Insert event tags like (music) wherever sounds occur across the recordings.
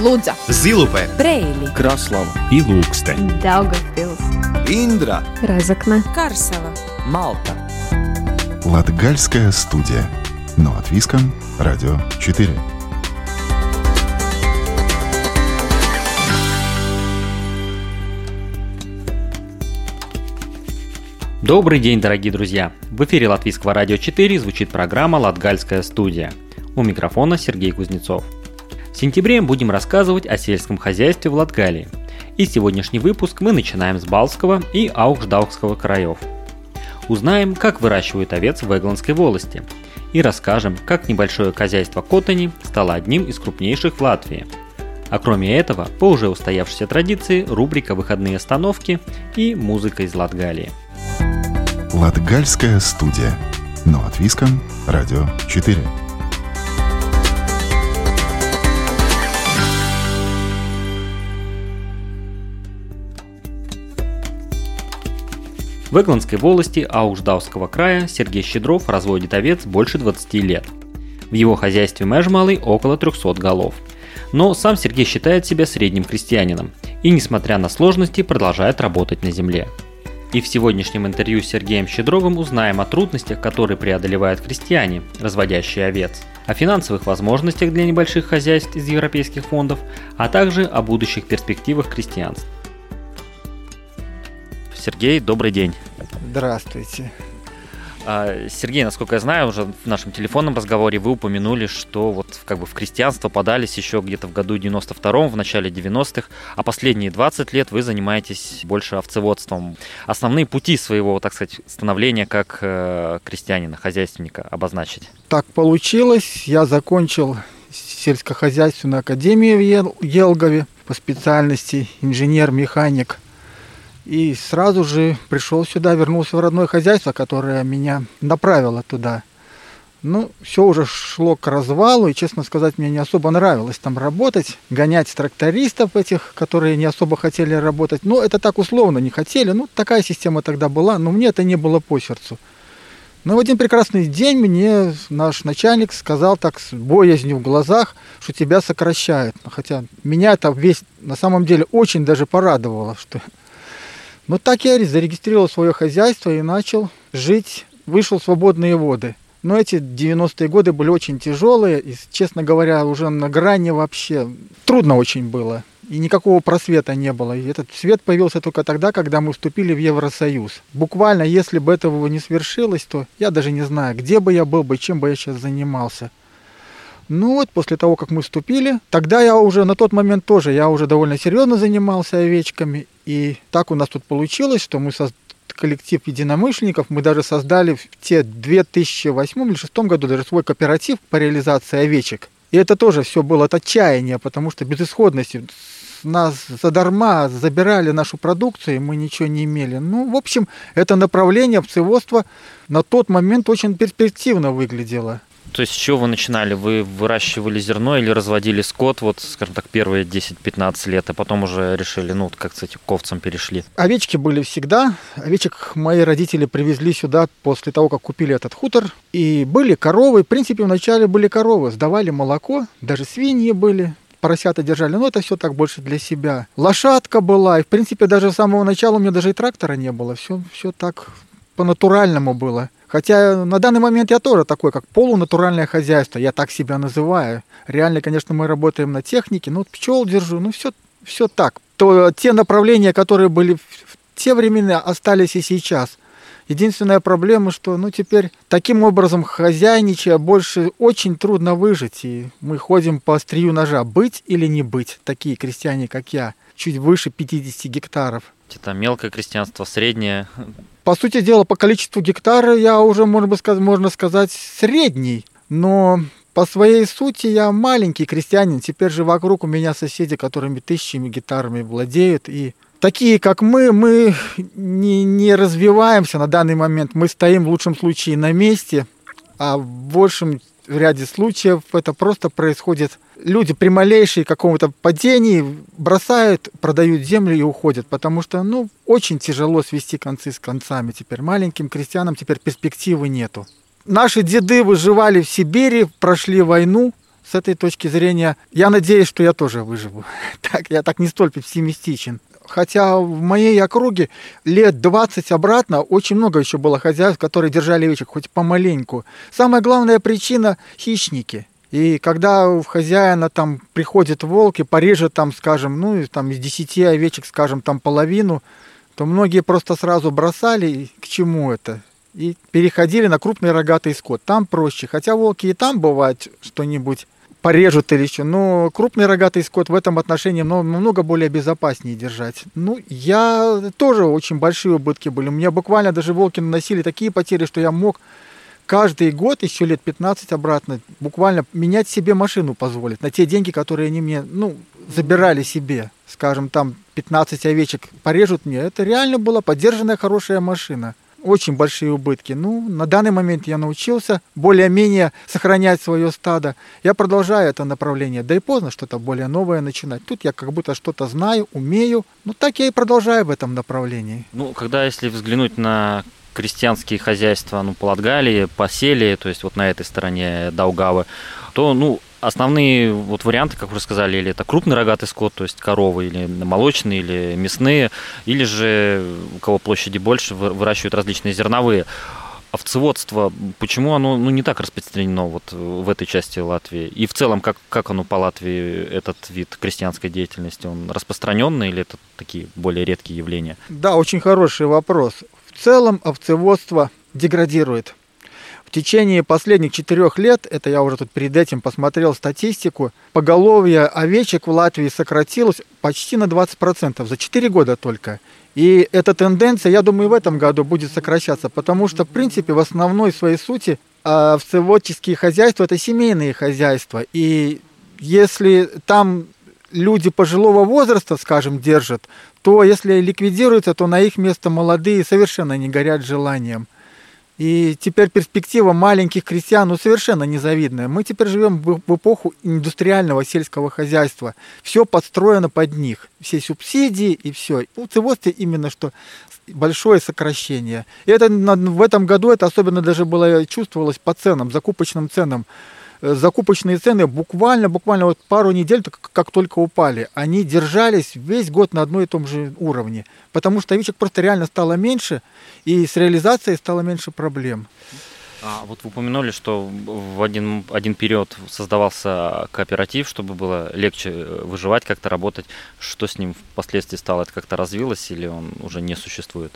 Лудза, Зилупе, Брейли, Краслава и Лукстен. Даугавпилс, Индра, Разокна, Карсела. Малта. Латгальская студия. Но от Виском, Радио 4. Добрый день, дорогие друзья! В эфире Латвийского радио 4 звучит программа «Латгальская студия». У микрофона Сергей Кузнецов. Сентябре будем рассказывать о сельском хозяйстве в Латгалии. И сегодняшний выпуск мы начинаем с Балского и Аухждаукского краев. Узнаем, как выращивают овец в Эгландской волости. И расскажем, как небольшое хозяйство Котани стало одним из крупнейших в Латвии. А кроме этого, по уже устоявшейся традиции, рубрика «Выходные остановки» и музыка из Латгалии. Латгальская студия. Но от Виском, Радио 4. В Эгландской волости Ауждауского края Сергей Щедров разводит овец больше 20 лет. В его хозяйстве Межмалый около 300 голов. Но сам Сергей считает себя средним крестьянином и, несмотря на сложности, продолжает работать на земле. И в сегодняшнем интервью с Сергеем Щедровым узнаем о трудностях, которые преодолевают крестьяне, разводящие овец, о финансовых возможностях для небольших хозяйств из европейских фондов, а также о будущих перспективах крестьянства. Сергей, добрый день. Здравствуйте. А, Сергей, насколько я знаю, уже в нашем телефонном разговоре вы упомянули, что вот как бы в крестьянство подались еще где-то в году 92-м, в начале 90-х, а последние 20 лет вы занимаетесь больше овцеводством. Основные пути своего, так сказать, становления как э, крестьянина, хозяйственника обозначить? Так получилось. Я закончил сельскохозяйственную академию в Ел- Елгове по специальности инженер-механик. И сразу же пришел сюда, вернулся в родное хозяйство, которое меня направило туда. Ну, все уже шло к развалу, и, честно сказать, мне не особо нравилось там работать, гонять трактористов этих, которые не особо хотели работать. Ну, это так условно не хотели, ну, такая система тогда была, но мне это не было по сердцу. Но в один прекрасный день мне наш начальник сказал так с боязнью в глазах, что тебя сокращают. Хотя меня это весь на самом деле очень даже порадовало, что ну так я зарегистрировал свое хозяйство и начал жить, вышел в свободные воды. Но эти 90-е годы были очень тяжелые, и, честно говоря, уже на грани вообще трудно очень было. И никакого просвета не было. И этот свет появился только тогда, когда мы вступили в Евросоюз. Буквально, если бы этого не свершилось, то я даже не знаю, где бы я был бы, чем бы я сейчас занимался. Ну вот, после того, как мы вступили, тогда я уже на тот момент тоже, я уже довольно серьезно занимался овечками. И так у нас тут получилось, что мы создали коллектив единомышленников, мы даже создали в те 2008 или 2006 году даже свой кооператив по реализации овечек. И это тоже все было от отчаяния, потому что безысходности нас задарма забирали нашу продукцию, и мы ничего не имели. Ну, в общем, это направление овцеводства на тот момент очень перспективно выглядело. То есть с чего вы начинали? Вы выращивали зерно или разводили скот, вот, скажем так, первые 10-15 лет, а потом уже решили, ну, как, кстати, к овцам перешли? Овечки были всегда. Овечек мои родители привезли сюда после того, как купили этот хутор. И были коровы. В принципе, вначале были коровы. Сдавали молоко, даже свиньи были поросята держали, но это все так больше для себя. Лошадка была, и в принципе даже с самого начала у меня даже и трактора не было, все, все так по-натуральному было. Хотя на данный момент я тоже такой, как полунатуральное хозяйство, я так себя называю. Реально, конечно, мы работаем на технике, ну, пчел держу, ну, все, все так. То, те направления, которые были в те времена, остались и сейчас. Единственная проблема, что ну, теперь таким образом хозяйничая больше очень трудно выжить. И мы ходим по острию ножа. Быть или не быть, такие крестьяне, как я, чуть выше 50 гектаров. Это мелкое крестьянство, среднее. По сути дела, по количеству гектара я уже, можно, сказать, можно сказать, средний. Но по своей сути я маленький крестьянин. Теперь же вокруг у меня соседи, которыми тысячами гектарами владеют. И такие, как мы, мы не, не развиваемся на данный момент. Мы стоим в лучшем случае на месте, а в большем ряде случаев это просто происходит. Люди при малейшей каком-то падении бросают, продают землю и уходят, потому что, ну, очень тяжело свести концы с концами теперь. Маленьким крестьянам теперь перспективы нету. Наши деды выживали в Сибири, прошли войну, с этой точки зрения, я надеюсь, что я тоже выживу. (laughs) Так, я так не столь пессимистичен. Хотя в моей округе лет 20 обратно очень много еще было хозяйств, которые держали овечек, хоть помаленьку. Самая главная причина – хищники. И когда в хозяина там приходит волк и порежет там, скажем, ну, там из 10 овечек, скажем, там половину, то многие просто сразу бросали, к чему это, и переходили на крупный рогатый скот. Там проще. Хотя волки и там бывает что-нибудь порежут или еще. Но крупный рогатый скот в этом отношении намного более безопаснее держать. Ну, я тоже очень большие убытки были. У меня буквально даже волки наносили такие потери, что я мог каждый год, еще лет 15 обратно, буквально менять себе машину позволить на те деньги, которые они мне, ну, забирали себе. Скажем, там 15 овечек порежут мне. Это реально была поддержанная хорошая машина очень большие убытки. Ну, на данный момент я научился более-менее сохранять свое стадо. Я продолжаю это направление. Да и поздно что-то более новое начинать. Тут я как будто что-то знаю, умею. Ну, так я и продолжаю в этом направлении. Ну, когда если взглянуть на крестьянские хозяйства, ну, по Латгалии, по Селии, то есть вот на этой стороне Даугавы, то, ну, Основные вот варианты, как вы сказали, или это крупный рогатый скот, то есть коровы, или молочные, или мясные, или же у кого площади больше, выращивают различные зерновые. Овцеводство, почему оно ну, не так распространено вот в этой части Латвии? И в целом, как, как оно по Латвии, этот вид крестьянской деятельности, он распространенный или это такие более редкие явления? Да, очень хороший вопрос. В целом овцеводство деградирует в течение последних четырех лет, это я уже тут перед этим посмотрел статистику, поголовье овечек в Латвии сократилось почти на 20%, за 4 года только. И эта тенденция, я думаю, в этом году будет сокращаться, потому что, в принципе, в основной своей сути овцеводческие хозяйства – это семейные хозяйства. И если там люди пожилого возраста, скажем, держат, то если ликвидируются, то на их место молодые совершенно не горят желанием. И теперь перспектива маленьких крестьян ну, совершенно незавидная. Мы теперь живем в эпоху индустриального сельского хозяйства. Все подстроено под них. Все субсидии и все. У циводстве именно что большое сокращение. И это в этом году это особенно даже было чувствовалось по ценам, закупочным ценам. Э, закупочные цены буквально, буквально вот пару недель, как только упали, они держались весь год на одной и том же уровне. Потому что овечек просто реально стало меньше, и с реализацией стало меньше проблем. А вот вы упомянули, что в один, один период создавался кооператив, чтобы было легче э, выживать, как-то работать. Что с ним впоследствии стало? Это как-то развилось или он уже не существует?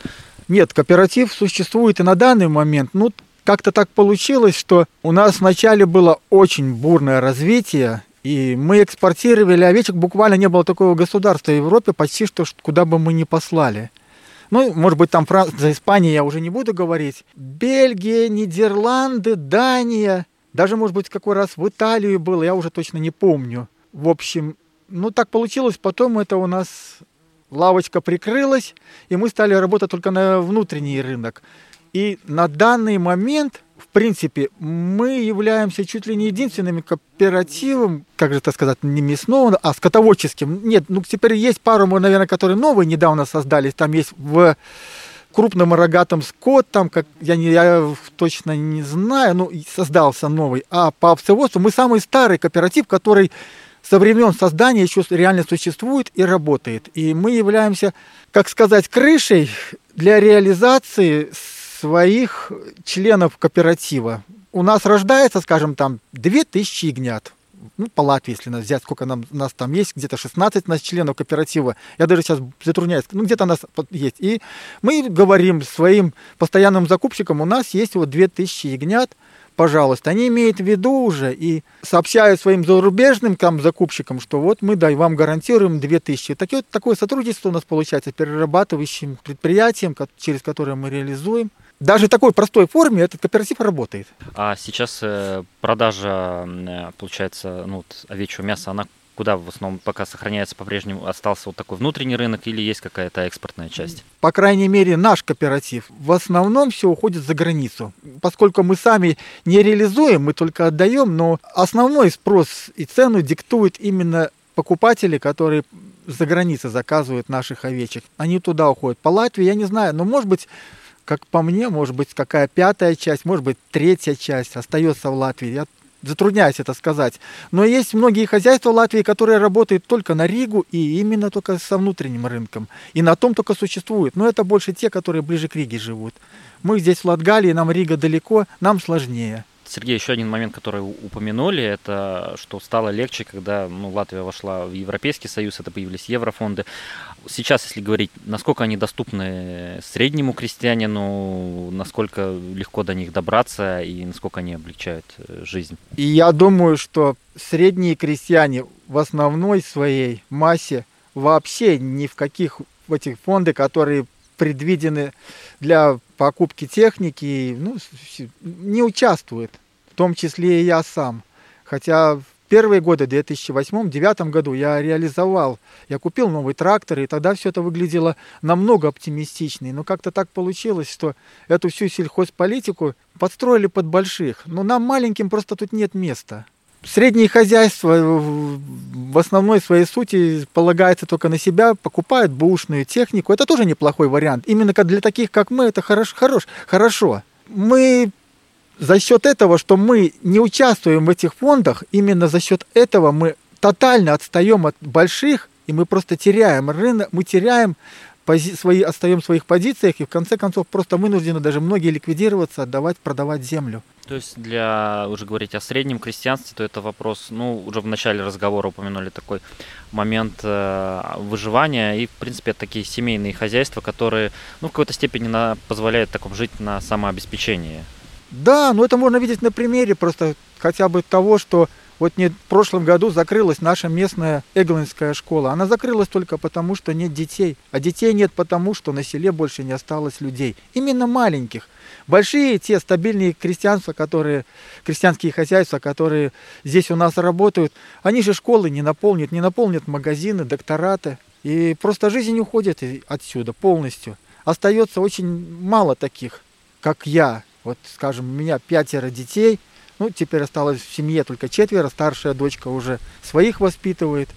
Нет, кооператив существует и на данный момент. Ну, как-то так получилось, что у нас вначале было очень бурное развитие, и мы экспортировали овечек, буквально не было такого государства в Европе, почти что куда бы мы ни послали. Ну, может быть, там Франция, Испания, я уже не буду говорить. Бельгия, Нидерланды, Дания, даже, может быть, какой раз в Италию было, я уже точно не помню. В общем, ну, так получилось, потом это у нас лавочка прикрылась, и мы стали работать только на внутренний рынок. И на данный момент, в принципе, мы являемся чуть ли не единственным кооперативом, как же это сказать, не мясного, а скотоводческим. Нет, ну теперь есть пару, наверное, которые новые недавно создались. Там есть в крупным рогатым скот, там, как я, не, я точно не знаю, ну, создался новый. А по овцеводству мы самый старый кооператив, который со времен создания еще реально существует и работает. И мы являемся, как сказать, крышей для реализации своих членов кооператива. У нас рождается, скажем, там 2000 ягнят. Ну, по Латвии, если нас взять, сколько нам, нас там есть, где-то 16 нас членов кооператива. Я даже сейчас затрудняюсь, ну, где-то нас есть. И мы говорим своим постоянным закупщикам, у нас есть вот 2000 ягнят, пожалуйста. Они имеют в виду уже и сообщают своим зарубежным там, закупщикам, что вот мы да, вам гарантируем 2000. Так, вот, такое сотрудничество у нас получается с перерабатывающим предприятием, через которое мы реализуем даже в такой простой форме этот кооператив работает. А сейчас э, продажа, э, получается, ну, вот, овечьего мяса, она куда в основном пока сохраняется по-прежнему? Остался вот такой внутренний рынок или есть какая-то экспортная часть? По крайней мере, наш кооператив в основном все уходит за границу. Поскольку мы сами не реализуем, мы только отдаем, но основной спрос и цену диктуют именно покупатели, которые за границей заказывают наших овечек. Они туда уходят. По Латвии, я не знаю, но может быть как по мне, может быть, какая пятая часть, может быть, третья часть остается в Латвии. Я затрудняюсь это сказать. Но есть многие хозяйства Латвии, которые работают только на Ригу и именно только со внутренним рынком. И на том только существуют. Но это больше те, которые ближе к Риге живут. Мы здесь в Латгалии, нам Рига далеко, нам сложнее. Сергей, еще один момент, который упомянули, это что стало легче, когда ну, Латвия вошла в Европейский Союз, это появились еврофонды. Сейчас, если говорить, насколько они доступны среднему крестьянину, насколько легко до них добраться и насколько они облегчают э, жизнь? И я думаю, что средние крестьяне в основной своей массе вообще ни в каких в этих фонды, которые предвидены для покупки техники, ну, не участвует, в том числе и я сам. Хотя в первые годы, в 2008-2009 году, я реализовал, я купил новый трактор, и тогда все это выглядело намного оптимистичнее. Но как-то так получилось, что эту всю сельхозполитику подстроили под больших. Но нам маленьким просто тут нет места. Средние хозяйства в основной своей сути полагается только на себя, покупают бушную технику. Это тоже неплохой вариант. Именно для таких, как мы, это хорош, хорош, хорошо. Мы за счет этого, что мы не участвуем в этих фондах, именно за счет этого мы тотально отстаем от больших, и мы просто теряем рынок, мы теряем пози- свои, отстаем в своих позициях, и в конце концов просто вынуждены даже многие ликвидироваться, отдавать, продавать землю. То есть для, уже говорить о среднем крестьянстве, то это вопрос, ну, уже в начале разговора упомянули такой момент э, выживания и, в принципе, такие семейные хозяйства, которые, ну, в какой-то степени на, позволяют таком жить на самообеспечении. Да, но это можно видеть на примере просто хотя бы того, что вот не в прошлом году закрылась наша местная Эглинская школа. Она закрылась только потому, что нет детей. А детей нет потому, что на селе больше не осталось людей. Именно маленьких. Большие те стабильные крестьянства, которые, крестьянские хозяйства, которые здесь у нас работают, они же школы не наполнят, не наполнят магазины, доктораты. И просто жизнь уходит отсюда полностью. Остается очень мало таких, как я. Вот, скажем, у меня пятеро детей – ну, теперь осталось в семье только четверо, старшая дочка уже своих воспитывает.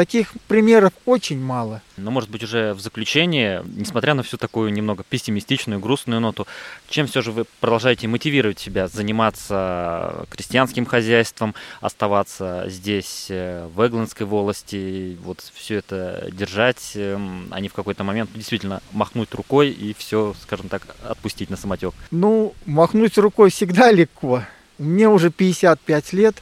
Таких примеров очень мало. Но, может быть, уже в заключение, несмотря на всю такую немного пессимистичную, грустную ноту, чем все же вы продолжаете мотивировать себя заниматься крестьянским хозяйством, оставаться здесь, э, в Эгландской волости, вот все это держать, эм, а не в какой-то момент действительно махнуть рукой и все, скажем так, отпустить на самотек? Ну, махнуть рукой всегда легко. Мне уже 55 лет,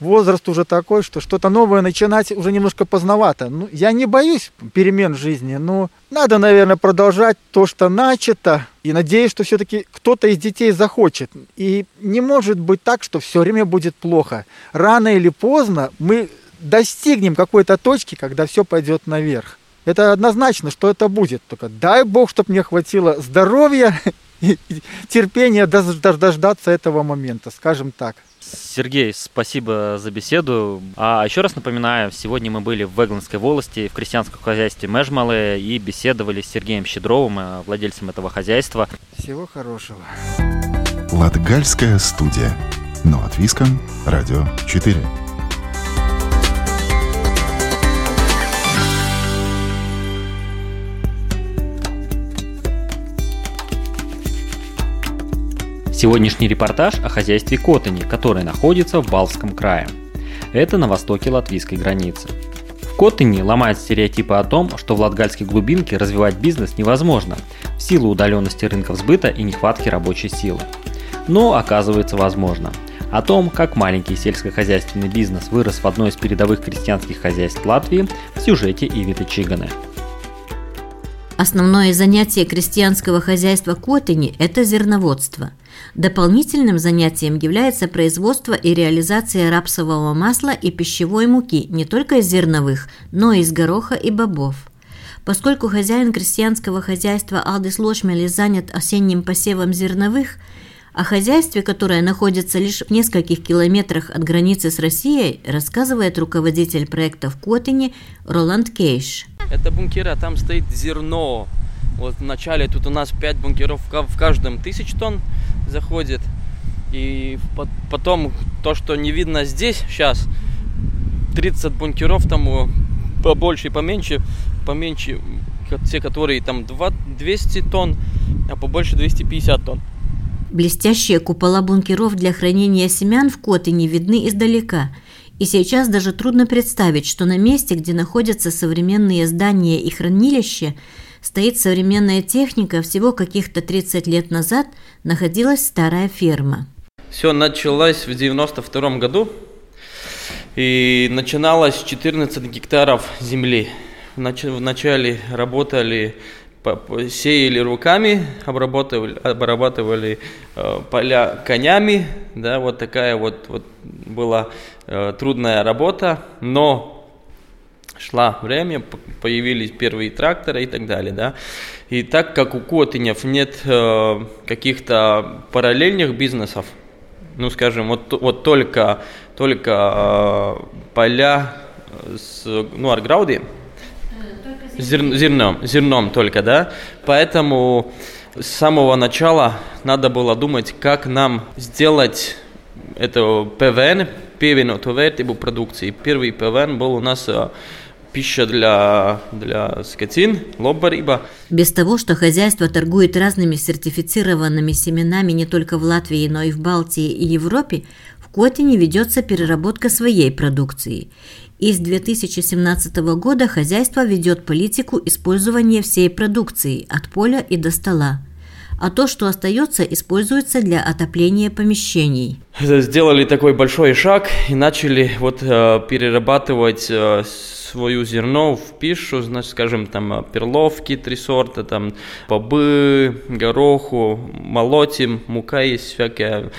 возраст уже такой, что что-то новое начинать уже немножко поздновато. Ну, я не боюсь перемен в жизни, но надо, наверное, продолжать то, что начато, и надеюсь, что все-таки кто-то из детей захочет. И не может быть так, что все время будет плохо. Рано или поздно мы достигнем какой-то точки, когда все пойдет наверх. Это однозначно, что это будет. Только дай бог, чтобы мне хватило здоровья (laughs) терпение дождаться этого момента, скажем так. Сергей, спасибо за беседу. А еще раз напоминаю, сегодня мы были в Вегландской волости, в крестьянском хозяйстве Межмалы и беседовали с Сергеем Щедровым, э, владельцем этого хозяйства. Всего хорошего. Латгальская студия. Но от Виском. Радио 4. Сегодняшний репортаж о хозяйстве Котани, которое находится в Балском крае. Это на востоке латвийской границы. В Котани ломают стереотипы о том, что в латгальской глубинке развивать бизнес невозможно в силу удаленности рынков сбыта и нехватки рабочей силы. Но оказывается возможно. О том, как маленький сельскохозяйственный бизнес вырос в одной из передовых крестьянских хозяйств Латвии в сюжете Ивиты Чиганы. Основное занятие крестьянского хозяйства Котани – это зерноводство – Дополнительным занятием является производство и реализация рапсового масла и пищевой муки не только из зерновых, но и из гороха и бобов. Поскольку хозяин крестьянского хозяйства Алдис Лошмели занят осенним посевом зерновых, о хозяйстве, которое находится лишь в нескольких километрах от границы с Россией, рассказывает руководитель проекта в Котине Роланд Кейш. Это бункеры, а там стоит зерно. Вот вначале тут у нас 5 бункеров в каждом тысяч тонн заходит. И потом то, что не видно здесь сейчас, 30 бункеров там побольше и поменьше, поменьше те, которые там 200 тонн, а побольше 250 тонн. Блестящие купола бункеров для хранения семян в Котыне видны издалека, и сейчас даже трудно представить, что на месте, где находятся современные здания и хранилища, стоит современная техника, всего каких-то 30 лет назад находилась старая ферма. Все началось в 92 году, и начиналось 14 гектаров земли. Вначале работали сеяли руками, обрабатывали, обрабатывали э, поля конями, да, вот такая вот, вот была э, трудная работа, но шла время, появились первые тракторы и так далее, да. И так как у Котынев нет э, каких-то параллельных бизнесов, ну, скажем, вот, вот только, только э, поля с, ну, арграуди, Зер, зерном, зерном только, да. Поэтому с самого начала надо было думать, как нам сделать это ПВН, певеноту вертибу продукции. Первый ПВН был у нас э, пища для, для скотин, лоббариба. Без того, что хозяйство торгует разными сертифицированными семенами не только в Латвии, но и в Балтии и Европе, в Котине ведется переработка своей продукции. И с 2017 года хозяйство ведет политику использования всей продукции от поля и до стола. А то, что остается, используется для отопления помещений. Сделали такой большой шаг и начали вот э, перерабатывать э, свою зерно в пищу, значит, скажем, там э, перловки три сорта, там бобы, гороху, молотим, мука есть всякая.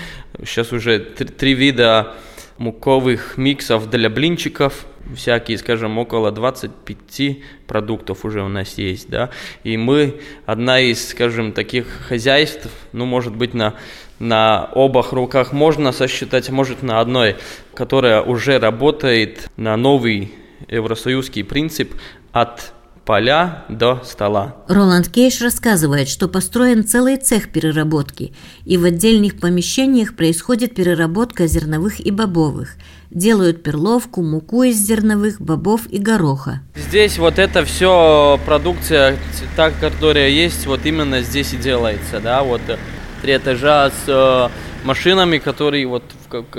Сейчас уже три, три вида муковых миксов для блинчиков, всякие, скажем, около 25 продуктов уже у нас есть, да, и мы одна из, скажем, таких хозяйств, ну, может быть, на, на обах руках можно сосчитать, может, на одной, которая уже работает на новый евросоюзский принцип от поля до стола. Роланд Кейш рассказывает, что построен целый цех переработки, и в отдельных помещениях происходит переработка зерновых и бобовых. Делают перловку, муку из зерновых, бобов и гороха. Здесь вот это все продукция, та, которая есть, вот именно здесь и делается, да, вот три этажа с э, машинами, которые вот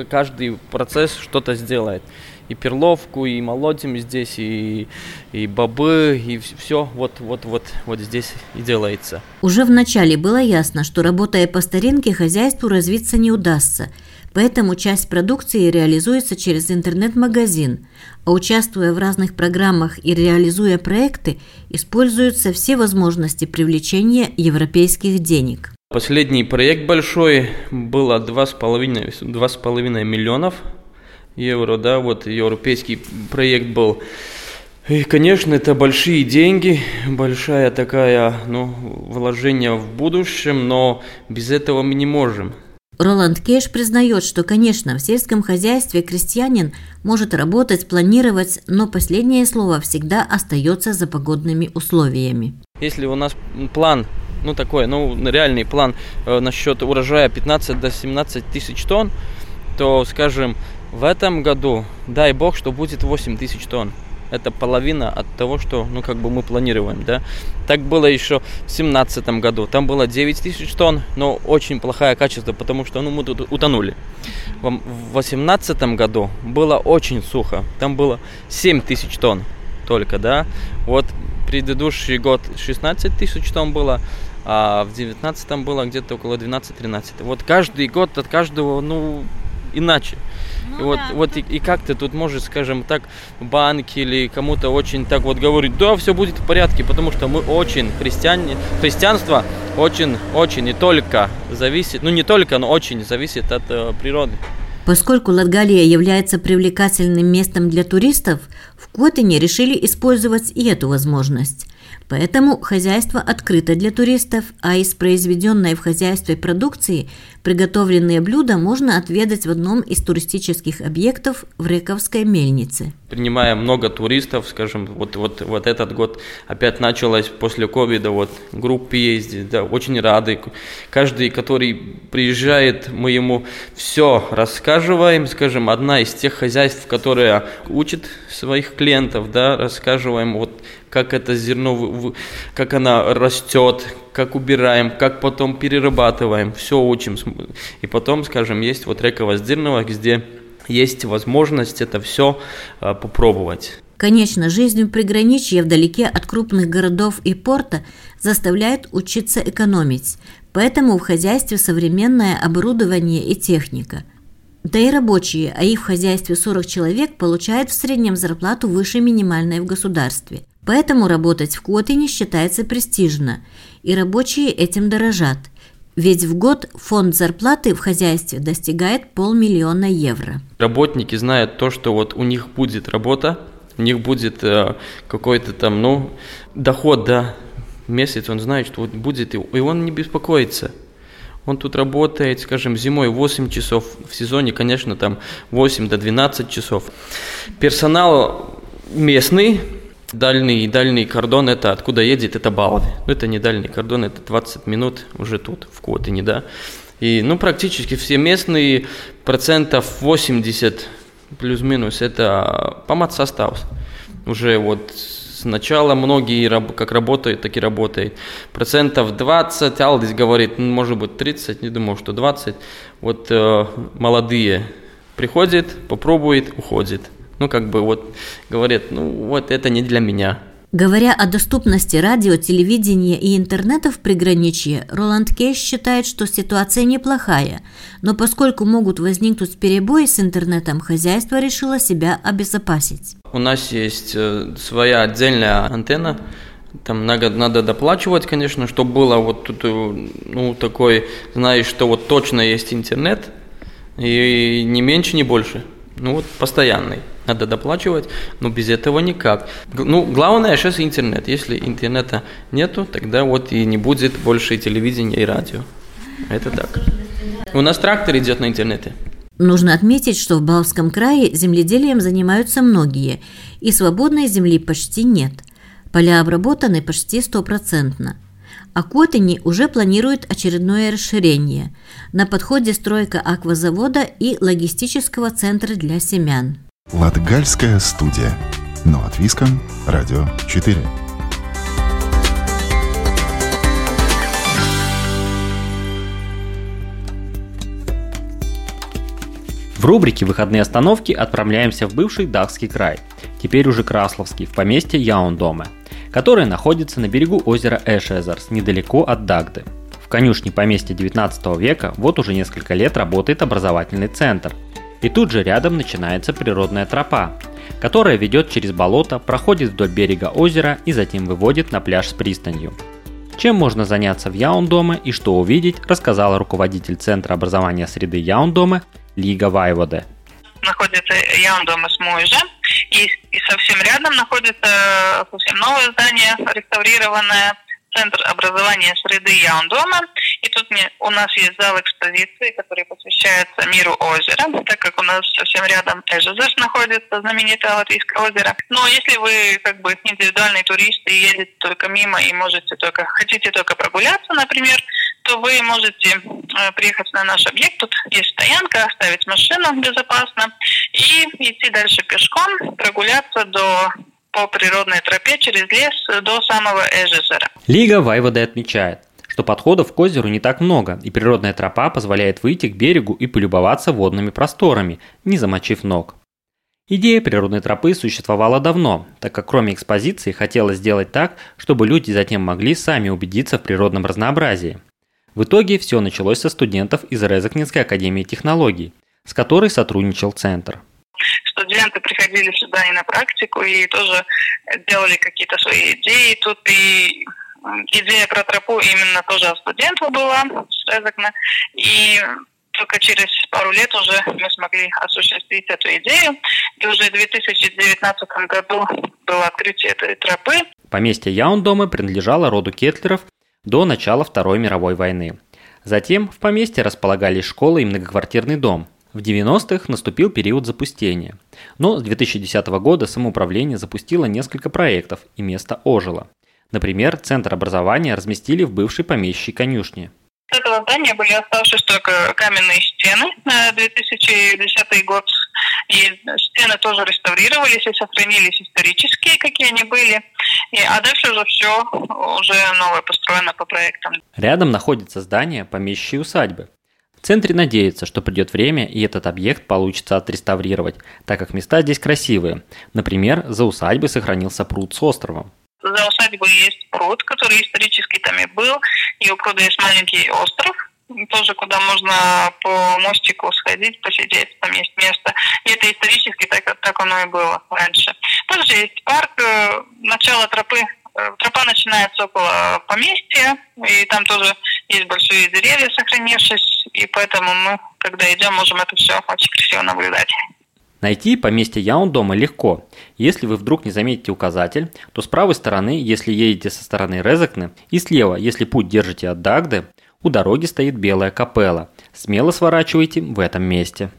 каждый процесс что-то сделает и перловку, и молотим здесь, и, и бобы, и все вот, вот, вот, вот здесь и делается. Уже в начале было ясно, что работая по старинке, хозяйству развиться не удастся, поэтому часть продукции реализуется через интернет-магазин, а участвуя в разных программах и реализуя проекты, используются все возможности привлечения европейских денег. Последний проект большой было 2,5 миллионов евро, да, вот европейский проект был. И, конечно, это большие деньги, большая такая, ну, вложение в будущем, но без этого мы не можем. Роланд Кеш признает, что, конечно, в сельском хозяйстве крестьянин может работать, планировать, но последнее слово всегда остается за погодными условиями. Если у нас план, ну такой, ну реальный план э, насчет урожая 15 до 17 тысяч тонн, то, скажем, в этом году, дай бог, что будет 8 тысяч тонн. Это половина от того, что, ну, как бы мы планируем, да. Так было еще в семнадцатом году. Там было 9 тысяч тонн, но очень плохое качество, потому что, ну, мы тут утонули. В восемнадцатом году было очень сухо. Там было 7 тысяч тонн только, да. Вот предыдущий год 16 тысяч тонн было, а в девятнадцатом было где-то около 12-13. Вот каждый год от каждого, ну, иначе. Ну, и вот, да. вот и, и как ты тут можешь, скажем так, банки или кому-то очень так вот говорить, да, все будет в порядке, потому что мы очень, христиане, христианство очень, очень не только зависит, ну не только, но очень зависит от э, природы. Поскольку Латгалия является привлекательным местом для туристов, в Котине решили использовать и эту возможность. Поэтому хозяйство открыто для туристов, а из произведенной в хозяйстве продукции приготовленные блюда можно отведать в одном из туристических объектов в Рековской мельнице. Принимая много туристов, скажем, вот, вот, вот этот год опять началось после ковида, вот группы ездить, да, очень рады. Каждый, который приезжает, мы ему все рассказываем, скажем, одна из тех хозяйств, которая учит своих клиентов, да, рассказываем вот как это зерно, как она растет, как убираем, как потом перерабатываем, все учим. И потом, скажем, есть вот река Воздырного, где есть возможность это все а, попробовать. Конечно, жизнь в приграничье вдалеке от крупных городов и порта заставляет учиться экономить, поэтому в хозяйстве современное оборудование и техника. Да и рабочие, а их в хозяйстве 40 человек, получают в среднем зарплату выше минимальной в государстве. Поэтому работать в Котине считается престижно, и рабочие этим дорожат – ведь в год фонд зарплаты в хозяйстве достигает полмиллиона евро. Работники знают то, что вот у них будет работа, у них будет э, какой-то там, ну, доход, да, месяц, он знает, что вот будет, и он не беспокоится. Он тут работает, скажем, зимой 8 часов, в сезоне, конечно, там 8 до 12 часов. Персонал местный, Дальний, дальний кордон это откуда едет, это Балды. Ну, это не дальний кордон, это 20 минут уже тут, в Котине, да. И, ну, практически все местные, процентов 80 плюс-минус, это помад состав. Уже вот сначала многие как работают, так и работают. Процентов 20, Алдис говорит, ну, может быть 30, не думаю, что 20. Вот э, молодые приходят, попробует, уходит. Ну, как бы вот говорят, ну, вот это не для меня. Говоря о доступности радио, телевидения и интернета в приграничье, Роланд Кейш считает, что ситуация неплохая, но поскольку могут возникнуть перебои с интернетом, хозяйство решило себя обезопасить. У нас есть э, своя отдельная антенна, там надо, надо доплачивать, конечно, чтобы было вот тут, э, ну, такой, знаешь, что вот точно есть интернет, и не меньше, не больше. Ну вот постоянный. Надо доплачивать, но без этого никак. Ну, главное сейчас интернет. Если интернета нету, тогда вот и не будет больше телевидения и радио. Это так. У нас трактор идет на интернете. Нужно отметить, что в Балтском крае земледелием занимаются многие, и свободной земли почти нет. Поля обработаны почти стопроцентно. А Котани уже планирует очередное расширение. На подходе стройка аквазавода и логистического центра для семян. Латгальская студия. Но от Виском. Радио 4. В рубрике «Выходные остановки» отправляемся в бывший Дахский край, теперь уже Красловский, в поместье Яундоме – которое находится на берегу озера Эшезерс, недалеко от Дагды. В конюшне поместья 19 века вот уже несколько лет работает образовательный центр. И тут же рядом начинается природная тропа, которая ведет через болото, проходит вдоль берега озера и затем выводит на пляж с пристанью. Чем можно заняться в Яундоме и что увидеть, рассказала руководитель Центра образования среды Яундоме Лига Вайводе. Находится Яундоме с Муйжа, и, и совсем рядом находится совсем новое здание, реставрированное, Центр образования среды Яундома. И тут мне, у нас есть зал экспозиции, который посвящается миру озера, так как у нас совсем рядом Эжезеш находится, знаменитое латвийское озеро. Но если вы как бы индивидуальный турист и едете только мимо и можете только, хотите только прогуляться, например, то вы можете э, приехать на наш объект. Тут есть стоянка, оставить машину безопасно и идти дальше пешком, прогуляться до по природной тропе через лес до самого Эжезера. Лига Вайводы отмечает, что подходов к озеру не так много, и природная тропа позволяет выйти к берегу и полюбоваться водными просторами, не замочив ног. Идея природной тропы существовала давно, так как кроме экспозиции хотелось сделать так, чтобы люди затем могли сами убедиться в природном разнообразии. В итоге все началось со студентов из Резакнинской академии технологий, с которой сотрудничал центр. Студенты приходили сюда и на практику, и тоже делали какие-то свои идеи. Тут и идея про тропу именно тоже от студентов была с Резакна. И только через пару лет уже мы смогли осуществить эту идею. И уже в 2019 году было открытие этой тропы. Поместье Яундомы принадлежало роду Кетлеров до начала Второй мировой войны. Затем в поместье располагались школа и многоквартирный дом. В 90-х наступил период запустения. Но с 2010 года самоуправление запустило несколько проектов и место ожило. Например, центр образования разместили в бывшей помещей конюшни. С этого здания были оставшись только каменные стены на 2010 год. И стены тоже реставрировались и сохранились исторические, какие они были. И, а дальше уже все уже новое построено по проектам. Рядом находится здание помещичьей усадьбы. В центре надеется, что придет время и этот объект получится отреставрировать, так как места здесь красивые. Например, за усадьбой сохранился пруд с островом. За усадьбой есть пруд, который исторически там и был, и у пруда есть маленький остров, тоже куда можно по мостику сходить, посидеть, там есть место. И это исторически так, так оно и было раньше. Также есть парк, э, начало тропы. Э, тропа начинается около поместья, и там тоже есть большие деревья, сохранившись, и поэтому мы, когда идем, можем это все очень красиво наблюдать. Найти поместье Яундома легко. Если вы вдруг не заметите указатель, то с правой стороны, если едете со стороны Резакны, и слева, если путь держите от Дагды, у дороги стоит белая капелла. Смело сворачивайте в этом месте.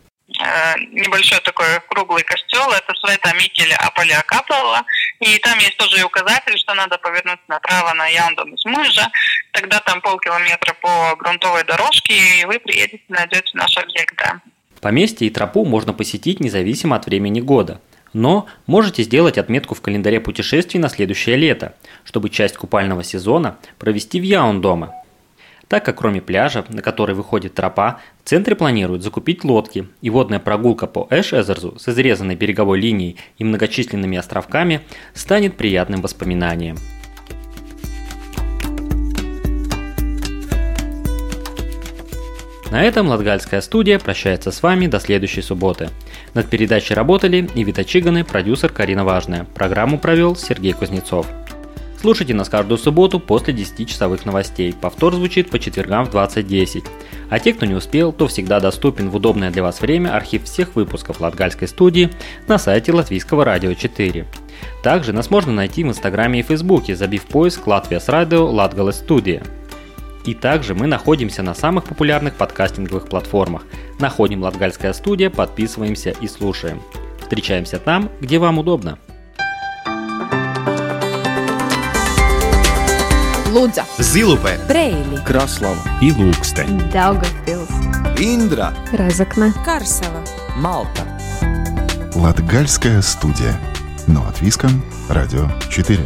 Э, небольшой такой круглый костел, это Света Микеля Аполя Капелла, и там есть тоже указатель, что надо повернуть направо на Яндом из Мужа, тогда там полкилометра по грунтовой дорожке, и вы приедете, найдете наш объект, да. Поместье и тропу можно посетить независимо от времени года. Но можете сделать отметку в календаре путешествий на следующее лето, чтобы часть купального сезона провести в Яундоме. Так как кроме пляжа, на который выходит тропа, в центре планируют закупить лодки, и водная прогулка по Эш-Эзерзу с изрезанной береговой линией и многочисленными островками станет приятным воспоминанием. На этом Латгальская студия прощается с вами до следующей субботы. Над передачей работали Ивита Чиганы, продюсер Карина Важная. Программу провел Сергей Кузнецов. Слушайте нас каждую субботу после 10-часовых новостей. Повтор звучит по четвергам в 20.10. А те, кто не успел, то всегда доступен в удобное для вас время архив всех выпусков Латгальской студии на сайте Латвийского радио 4. Также нас можно найти в Инстаграме и Фейсбуке, забив поиск «Латвия с радио Латгалес студия». И также мы находимся на самых популярных подкастинговых платформах. Находим Латгальская студия, подписываемся и слушаем. Встречаемся там, где вам удобно. Лудза, Зилупе, Брейли, Краслава и Лукстен. Даугавпилс, Индра, Разокна, Карсела. Малта. Латгальская студия. Но от Виском. Радио 4.